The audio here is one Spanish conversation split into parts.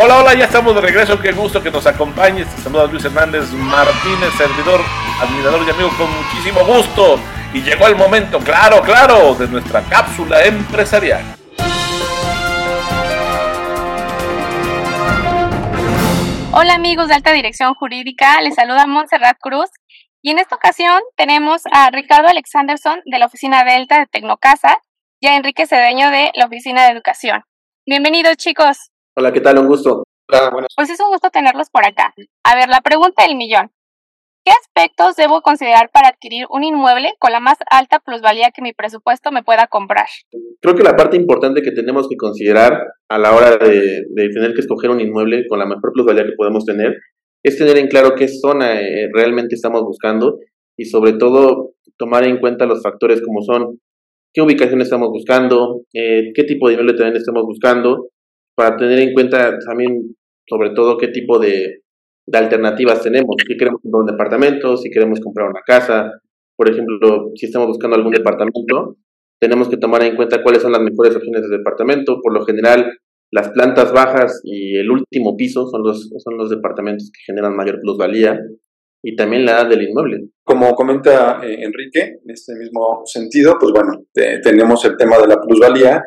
Hola, hola, ya estamos de regreso. Qué gusto que nos acompañes. Te saluda Luis Hernández Martínez, servidor, admirador y amigo con muchísimo gusto. Y llegó el momento, claro, claro, de nuestra cápsula empresarial. Hola amigos de Alta Dirección Jurídica, les saluda Montserrat Cruz y en esta ocasión tenemos a Ricardo Alexanderson de la Oficina Delta de Tecnocasa y a Enrique Cedeño de la Oficina de Educación. Bienvenidos chicos. Hola, ¿qué tal? Un gusto. Pues es un gusto tenerlos por acá. A ver, la pregunta del millón. ¿Qué aspectos debo considerar para adquirir un inmueble con la más alta plusvalía que mi presupuesto me pueda comprar? Creo que la parte importante que tenemos que considerar a la hora de, tener que escoger un inmueble con la mejor plusvalía que podemos tener es tener en claro qué zona eh, realmente estamos buscando y sobre todo tomar en cuenta los factores como son qué ubicación estamos buscando, eh, qué tipo de inmueble también estamos buscando, para tener en cuenta también sobre todo qué tipo de, alternativas tenemos. Si queremos comprar un departamento, si queremos comprar una casa, por ejemplo, si estamos buscando algún departamento, tenemos que tomar en cuenta cuáles son las mejores opciones de departamento. Por lo general, las plantas bajas y el último piso son los, son los departamentos que generan mayor plusvalía y también la edad del inmueble. Como comenta eh, Enrique, en este mismo sentido, pues bueno, tenemos el tema de la plusvalía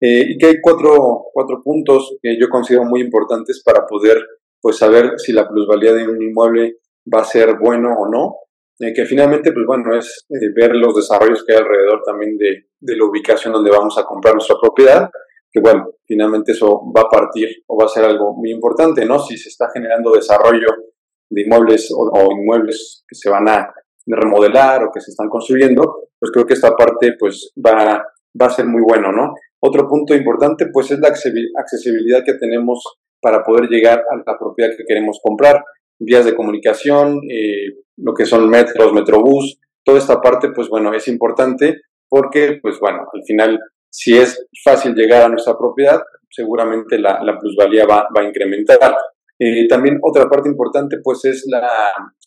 eh, y que hay cuatro, cuatro puntos que yo considero muy importantes para poder pues, saber si la plusvalía de un inmueble va a ser bueno o no. Eh, que finalmente, pues bueno, es eh, ver los desarrollos que hay alrededor también de, de, la ubicación donde vamos a comprar nuestra propiedad, que bueno, finalmente eso va a partir o va a ser algo muy importante, ¿no? Si se está generando desarrollo de inmuebles o, o inmuebles que se van a remodelar o que se están construyendo, pues creo que esta parte pues va, va a ser muy bueno, ¿no? Otro punto importante, pues, es la accesibilidad que tenemos para poder llegar a la propiedad que queremos comprar. Vías de comunicación, eh, lo que son metros, metrobús, toda esta parte, pues bueno, es importante porque, pues bueno, al final, si es fácil llegar a nuestra propiedad, seguramente la, plusvalía va, a incrementar. Eh, también otra parte importante, pues, es la,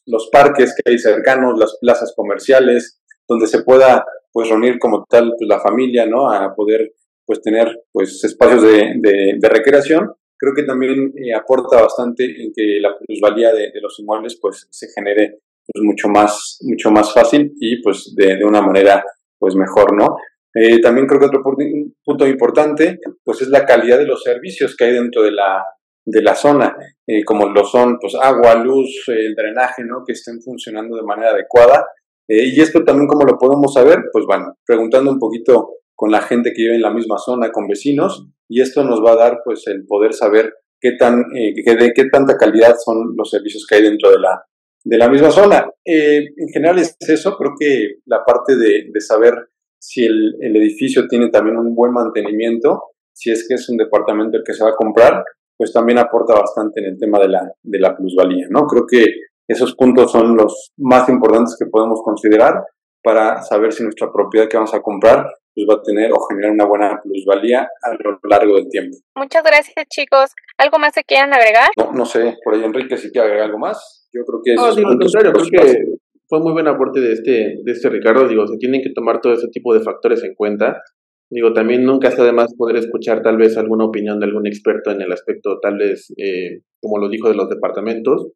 los parques que hay cercanos, las plazas comerciales, donde se pueda, pues, reunir como tal pues, la familia, ¿no? A poder pues tener pues espacios de, de, recreación, creo que también eh, aporta bastante en que la plusvalía de, de, los inmuebles pues se genere pues mucho más, mucho más fácil y pues de, de una manera pues mejor, ¿no? Eh, también creo que otro punto importante pues es la calidad de los servicios que hay dentro de la, de la zona, eh, como lo son pues agua, luz, el drenaje, ¿no? Que estén funcionando de manera adecuada. y esto también como lo podemos saber, pues bueno, preguntando un poquito con la gente que vive en la misma zona, con vecinos, y esto nos va a dar pues el poder saber qué tan, eh, de qué tanta calidad son los servicios que hay dentro de la, de la misma zona. Eh, en general es eso, creo que la parte de, de saber si el, el, edificio tiene también un buen mantenimiento, si es que es un departamento el que se va a comprar, pues también aporta bastante en el tema de la, de la plusvalía, ¿no? Creo que esos puntos son los más importantes que podemos considerar para saber si nuestra propiedad que vamos a comprar pues va a tener o generar una buena plusvalía a lo largo del tiempo. Muchas gracias chicos. ¿Algo más que quieran agregar? No, no sé, por ahí Enrique si quiere agregar algo más. Yo creo que no, digo, contrario, creo que fue muy buen aporte de este, de este Ricardo. Digo, se tienen que tomar todo ese tipo de factores en cuenta. Digo, también nunca está de más poder escuchar tal vez alguna opinión de algún experto en el aspecto, tal vez, eh, como lo dijo, de los departamentos,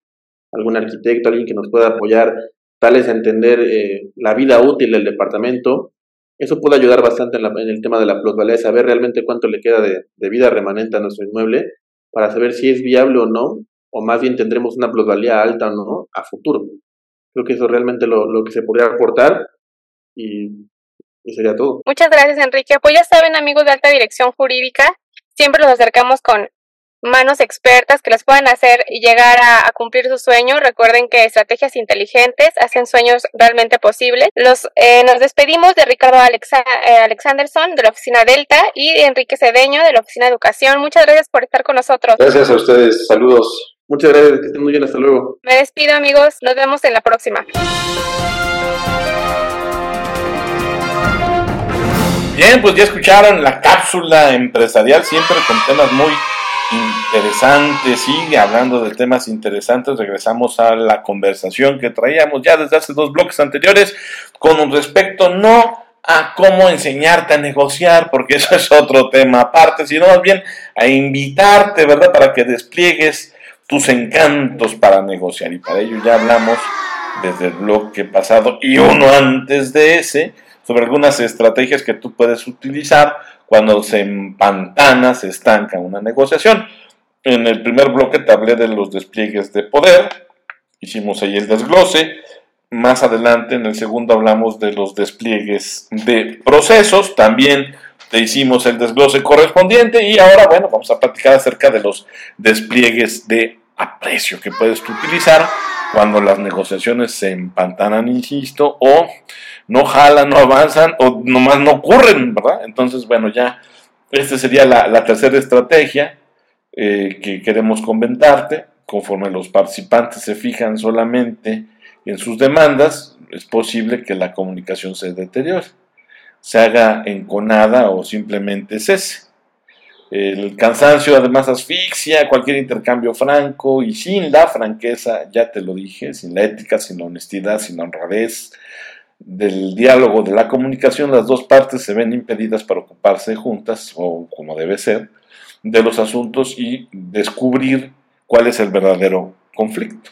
algún arquitecto, alguien que nos pueda apoyar tal es entender eh, la vida útil del departamento. Eso puede ayudar bastante en, el tema de la plusvalía, saber realmente cuánto le queda de, vida remanente a nuestro inmueble para saber si es viable o no, o más bien tendremos una plusvalía alta o no a futuro. Creo que eso es realmente lo, lo que se podría aportar y, y sería todo. Muchas gracias, Enrique. Pues ya saben, amigos de alta dirección jurídica, siempre los acercamos con manos expertas que les puedan hacer llegar a, cumplir su sueño. Recuerden que estrategias inteligentes hacen sueños realmente posibles. Los, eh, nos despedimos de Ricardo Alexa, eh, Alexanderson de la Oficina Delta y de Enrique Cedeño de la Oficina de Educación. Muchas gracias por estar con nosotros. Gracias a ustedes. Saludos. Muchas gracias. Que estén muy bien. Hasta luego. Me despido amigos. Nos vemos en la próxima. Bien, pues ya escucharon la cápsula empresarial, siempre con temas muy interesante, sigue hablando de temas interesantes. Regresamos a la conversación que traíamos ya desde hace dos bloques anteriores con respecto no a cómo enseñarte a negociar, porque eso es otro tema aparte, sino más bien a invitarte, ¿verdad?, para que despliegues tus encantos para negociar. Y para ello ya hablamos desde el bloque pasado y uno antes de ese sobre algunas estrategias que tú puedes utilizar cuando se empantana, se estanca una negociación. En el primer bloque te hablé de los despliegues de poder, hicimos ahí el desglose. Más adelante, en el segundo, hablamos de los despliegues de procesos. También te hicimos el desglose correspondiente. Y ahora, bueno, vamos a platicar acerca de los despliegues de aprecio que puedes utilizar cuando las negociaciones se empantanan, insisto, o no jalan, no avanzan, o nomás no ocurren, ¿verdad? Entonces, bueno, ya, esta sería la, tercera estrategia eh, que queremos comentarte. Conforme los participantes se fijan solamente en sus demandas, es posible que la comunicación se deteriore, se haga enconada o simplemente cese. El cansancio además asfixia cualquier intercambio franco y sin la franqueza, ya te lo dije, sin la ética, sin la honestidad, sin la honradez del diálogo, de la comunicación, las dos partes se ven impedidas para ocuparse juntas, o como debe ser, de los asuntos y descubrir cuál es el verdadero conflicto.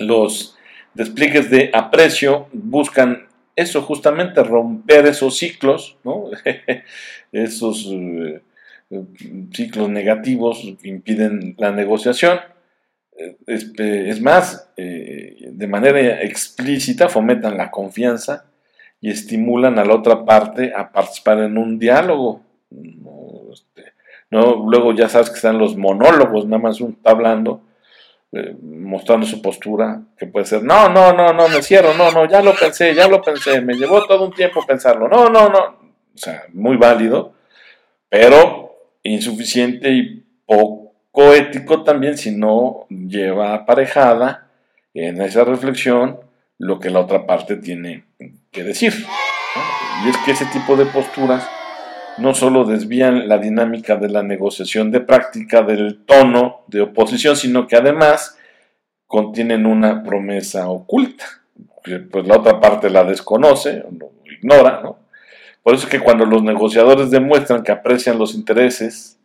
Los despliegues de aprecio buscan eso, justamente romper esos ciclos, esos... Eh, ciclos negativos impiden la negociación. Es, más, eh, de manera explícita fomentan la confianza y estimulan a la otra parte a participar en un diálogo. Este, no, luego ya sabes que están los monólogos, nada más uno está hablando, eh, mostrando su postura, que puede ser, no, no, no, no, me cierro, no, no, ya lo pensé, ya lo pensé, me llevó todo un tiempo pensarlo, no, no, no, o sea, muy válido, pero insuficiente y poco ético también si no lleva aparejada en esa reflexión lo que la otra parte tiene que decir. Y es que ese tipo de posturas no solo desvían la dinámica de la negociación de práctica del tono de oposición, sino que además contienen una promesa oculta, pues la otra parte la desconoce lo ignora, ¿no? Por eso es que cuando los negociadores demuestran que aprecian los intereses,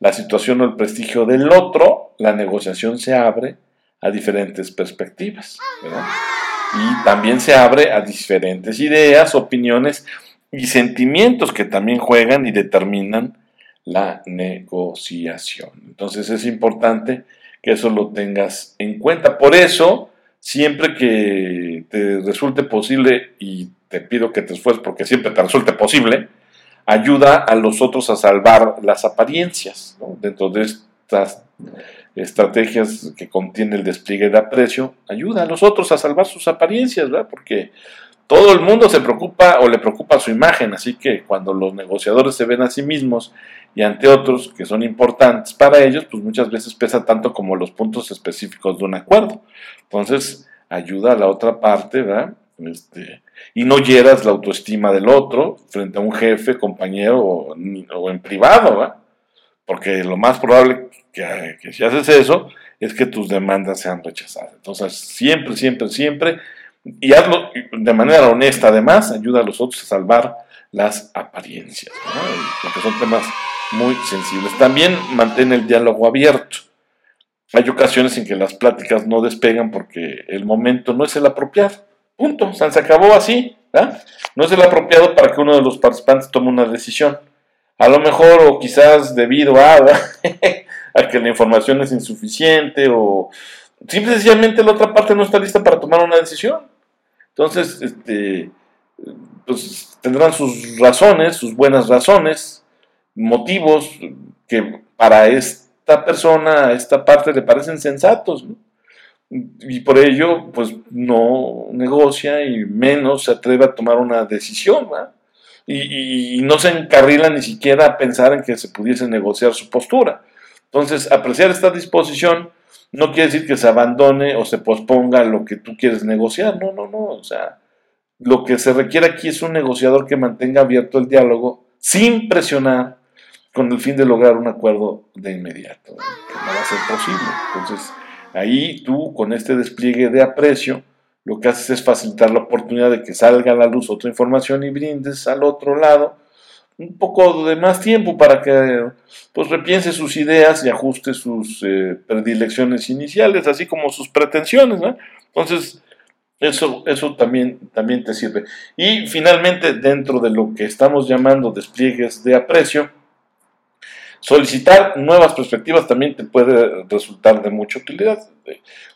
la situación o el prestigio del otro, la negociación se abre a diferentes perspectivas. Y también se abre a diferentes ideas, opiniones y sentimientos que también juegan y determinan la negociación. Entonces es importante que eso lo tengas en cuenta. Por eso, siempre que te resulte posible y te pido que te esfuerces porque siempre te resulte posible, ayuda a los otros a salvar las apariencias. Dentro de estas estrategias que contiene el despliegue de aprecio, ayuda a los otros a salvar sus apariencias, ¿verdad? porque todo el mundo se preocupa o le preocupa su imagen, así que cuando los negociadores se ven a sí mismos y ante otros que son importantes para ellos, pues muchas veces pesa tanto como los puntos específicos de un acuerdo. Entonces, ayuda a la otra parte, ¿verdad? Este, y no hieras la autoestima del otro frente a un jefe, compañero o, en privado, porque lo más probable que, que, si haces eso es que tus demandas sean rechazadas. Entonces, siempre, siempre, siempre, y hazlo de manera honesta, además, ayuda a los otros a salvar las apariencias, porque son temas muy sensibles. También mantén el diálogo abierto. Hay ocasiones en que las pláticas no despegan porque el momento no es el apropiado. Punto. se acabó así. No es el apropiado para que uno de los participantes tome una decisión. A lo mejor, o quizás debido a, que la información es insuficiente, o simplemente la otra parte no está lista para tomar una decisión. Entonces, este, pues tendrán sus razones, sus buenas razones, motivos que para esta persona, esta parte le parecen sensatos. ¿no? Y por ello pues no negocia y menos se atreve a tomar una decisión y, no se encarrila ni siquiera a pensar en que se pudiese negociar su postura. Entonces, apreciar esta disposición no quiere decir que se abandone o se posponga lo que tú quieres negociar, no, no, no, o sea, lo que se requiere aquí es un negociador que mantenga abierto el diálogo sin presionar con el fin de lograr un acuerdo de inmediato, que no va a ser posible. Entonces, Ahí tú, con este despliegue de aprecio, lo que haces es facilitar la oportunidad de que salga a la luz otra información y brindes al otro lado un poco de más tiempo para que pues repiense sus ideas y ajuste sus eh, predilecciones iniciales, así como sus pretensiones. Entonces, eso, eso también, también te sirve. Y finalmente, dentro de lo que estamos llamando despliegues de aprecio, solicitar nuevas perspectivas también te puede resultar de mucha utilidad.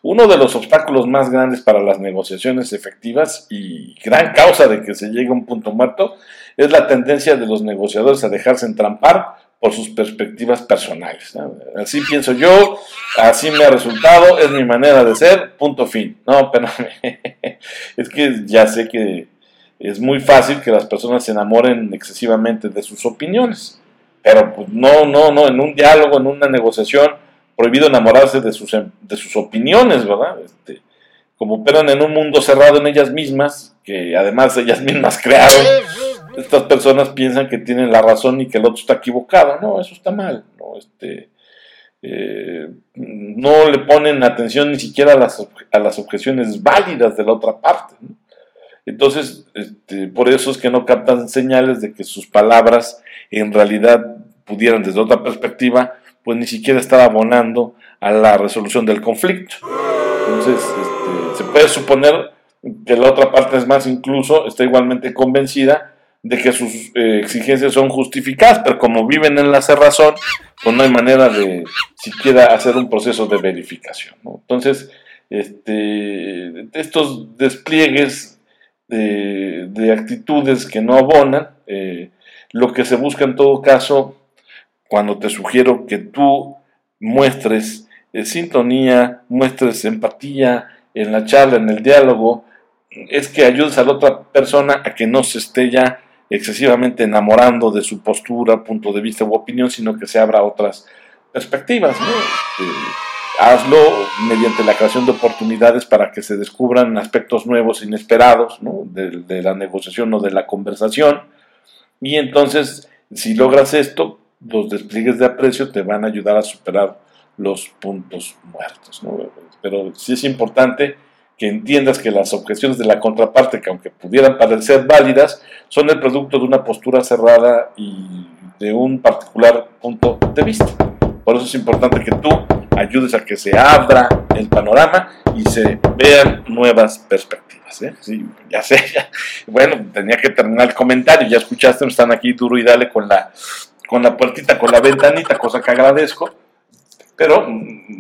Uno de los obstáculos más grandes para las negociaciones efectivas y gran causa de que se llegue a un punto muerto es la tendencia de los negociadores a dejarse entrampar por sus perspectivas personales. Así pienso yo, así me ha resultado, es mi manera de ser, punto fin. No, pero es que ya sé que es muy fácil que las personas se enamoren excesivamente de sus opiniones, pero pues no, no, no, en un diálogo, en una negociación, prohibido enamorarse de sus, de sus opiniones, ¿verdad? Este, como operan en un mundo cerrado en ellas mismas, que además ellas mismas crearon, estas personas piensan que tienen la razón y que el otro está equivocado. No, eso está mal. No, este, eh, no le ponen atención ni siquiera a las, a las objeciones válidas de la otra parte. Entonces, este, por eso es que no captan señales de que sus palabras en realidad pudieran desde otra perspectiva, pues ni siquiera estar abonando a la resolución del conflicto. Entonces, este, se puede suponer que la otra parte es más incluso, está igualmente convencida de que sus eh, exigencias son justificadas, pero como viven en la cerrazón, pues no hay manera de siquiera hacer un proceso de verificación. Entonces, este, estos despliegues de, actitudes que no abonan, eh, lo que se busca en todo caso, cuando te sugiero que tú muestres eh, sintonía, muestres empatía en la charla, en el diálogo, es que ayudes a la otra persona a que no se esté ya excesivamente enamorando de su postura, punto de vista u opinión, sino que se abra otras perspectivas. Este, hazlo mediante la creación de oportunidades para que se descubran aspectos nuevos, inesperados, de, la negociación o de la conversación. Y entonces, si logras esto, los despliegues de aprecio te van a ayudar a superar los puntos muertos. Pero sí es importante que entiendas que las objeciones de la contraparte, que aunque pudieran parecer válidas, son el producto de una postura cerrada y de un particular punto de vista. Por eso es importante que tú ayudes a que se abra el panorama y se vean nuevas perspectivas. ¿eh? Sí, ya sé, bueno, tenía que terminar el comentario, ya escuchaste, están aquí duro y dale con la, con la puertita, con la ventanita, cosa que agradezco pero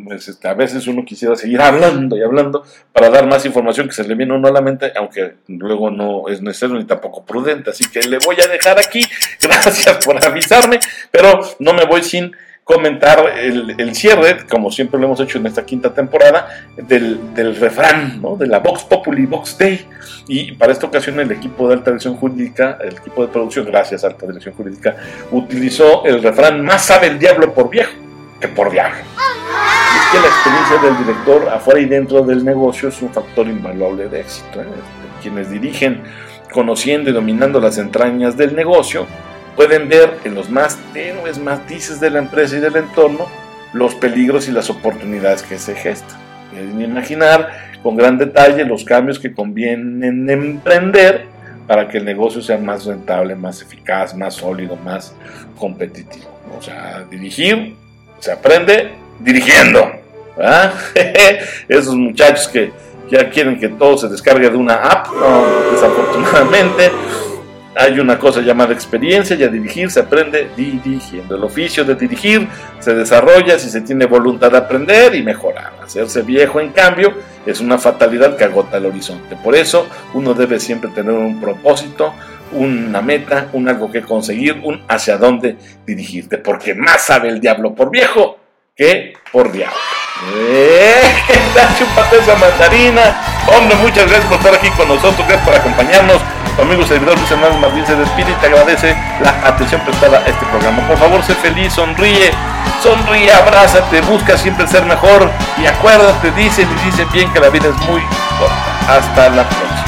pues, este, a veces uno quisiera seguir hablando y hablando para dar más información que se le viene uno a la mente, aunque luego no es necesario ni tampoco prudente. Así que le voy a dejar aquí. Gracias por avisarme, pero no me voy sin comentar el, cierre, como siempre lo hemos hecho en esta quinta temporada, del, del refrán, ¿no? de la Vox Populi Vox Day. Y para esta ocasión el equipo de alta dirección jurídica, el equipo de producción, gracias a alta dirección jurídica, utilizó el refrán más sabe el diablo por viejo que por viaje. Es que la experiencia del director afuera y dentro del negocio es un factor invaluable de éxito. ¿eh? Quienes dirigen conociendo y dominando las entrañas del negocio pueden ver en los más tenues matices de la empresa y del entorno los peligros y las oportunidades que se gestan. Pueden imaginar con gran detalle los cambios que convienen emprender para que el negocio sea más rentable, más eficaz, más sólido, más competitivo. O sea, dirigir se aprende dirigiendo. Esos muchachos que ya quieren que todo se descargue de una app, desafortunadamente. Hay una cosa llamada experiencia y a dirigir se aprende dirigiendo. El oficio de dirigir se desarrolla si se tiene voluntad de aprender y mejorar. Hacerse viejo, en cambio, es una fatalidad que agota el horizonte. Por eso uno debe siempre tener un propósito, una meta, un algo que conseguir, un hacia dónde dirigirte, porque más sabe el diablo por viejo que por diablo. ¡Eh! ¡Chúpate esa mandarina! Hombre, muchas gracias por estar aquí con nosotros, gracias por acompañarnos. Tu amigo servidor Luis Hernández Martín se despide y te agradece la atención prestada a este programa. Por favor, sé feliz, sonríe, sonríe, abrázate, busca siempre ser mejor y acuérdate, dice y dice bien que la vida es muy corta. Hasta la próxima.